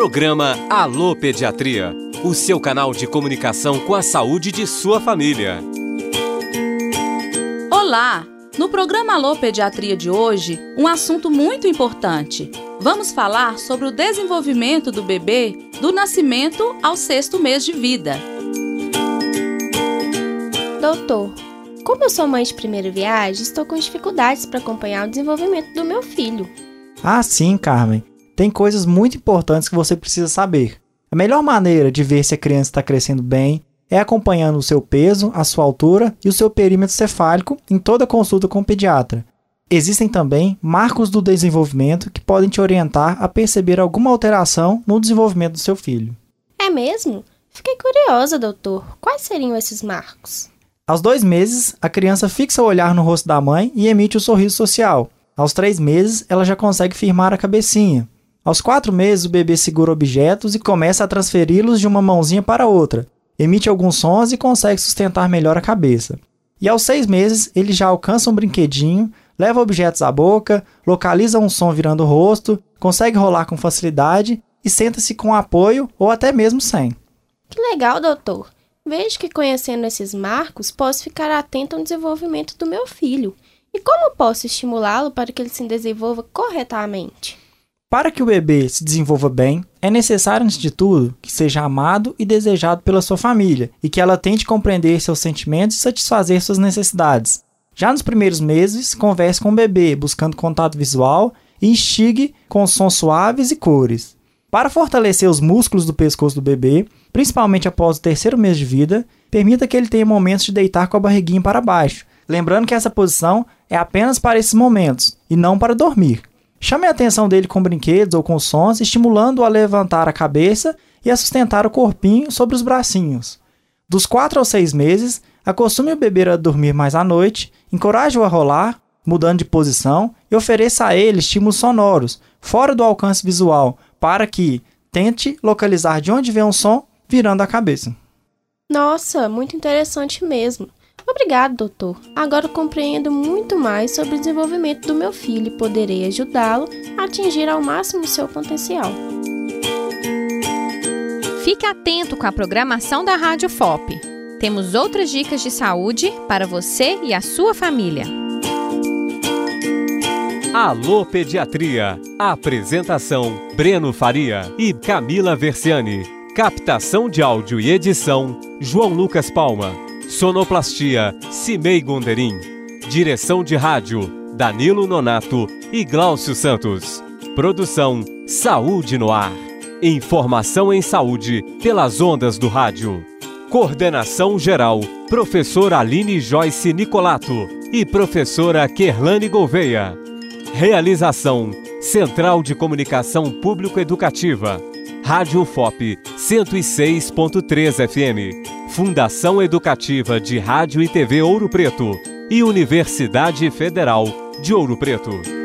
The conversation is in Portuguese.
Programa Alô Pediatria, o seu canal de comunicação com a saúde de sua família. Olá! No programa Alô Pediatria de hoje, um assunto muito importante. Vamos falar sobre o desenvolvimento do bebê do nascimento ao sexto mês de vida. Doutor, como eu sou mãe de primeira viagem, estou com dificuldades para acompanhar o desenvolvimento do meu filho. Ah, sim, Carmen. Tem coisas muito importantes que você precisa saber. A melhor maneira de ver se a criança está crescendo bem é acompanhando o seu peso, a sua altura e o seu perímetro cefálico em toda consulta com o pediatra. Existem também marcos do desenvolvimento que podem te orientar a perceber alguma alteração no desenvolvimento do seu filho. É mesmo? Fiquei curiosa, doutor. Quais seriam esses marcos? Aos dois meses, a criança fixa o olhar no rosto da mãe e emite o sorriso social. Aos três meses, ela já consegue firmar a cabecinha. Aos quatro meses, o bebê segura objetos e começa a transferi-los de uma mãozinha para outra, emite alguns sons e consegue sustentar melhor a cabeça. E aos seis meses, ele já alcança um brinquedinho, leva objetos à boca, localiza um som virando o rosto, consegue rolar com facilidade e senta-se com apoio ou até mesmo sem. Que legal, doutor! Vejo que conhecendo esses marcos, posso ficar atento ao desenvolvimento do meu filho. E como posso estimulá-lo para que ele se desenvolva corretamente? Para que o bebê se desenvolva bem, é necessário, antes de tudo, que seja amado e desejado pela sua família e que ela tente compreender seus sentimentos e satisfazer suas necessidades. Já nos primeiros meses, converse com o bebê, buscando contato visual e instigue com sons suaves e cores. Para fortalecer os músculos do pescoço do bebê, principalmente após o terceiro mês de vida, permita que ele tenha momentos de deitar com a barriguinha para baixo, lembrando que essa posição é apenas para esses momentos e não para dormir. Chame a atenção dele com brinquedos ou com sons, estimulando-o a levantar a cabeça e a sustentar o corpinho sobre os bracinhos. Dos 4 aos 6 meses, acostume o bebê a dormir mais à noite, encoraje-o a rolar, mudando de posição e ofereça a ele estímulos sonoros, fora do alcance visual, para que tente localizar de onde vem um som virando a cabeça. Nossa, muito interessante mesmo. Obrigado, doutor. Agora compreendo muito mais sobre o desenvolvimento do meu filho e poderei ajudá-lo a atingir ao máximo seu potencial. Fique atento com a programação da Rádio FOP. Temos outras dicas de saúde para você e a sua família. Alô Pediatria. Apresentação: Breno Faria e Camila Versiani. Captação de áudio e edição: João Lucas Palma. Sonoplastia: Cimei Gonderim. Direção de rádio: Danilo Nonato e Gláucio Santos. Produção: Saúde no Ar. Informação em saúde pelas ondas do rádio. Coordenação geral: Professora Aline Joyce Nicolato e Professora Kerlane Gouveia. Realização: Central de Comunicação Público-Educativa. Rádio FOP 106.3 FM. Fundação Educativa de Rádio e TV Ouro Preto. E Universidade Federal de Ouro Preto.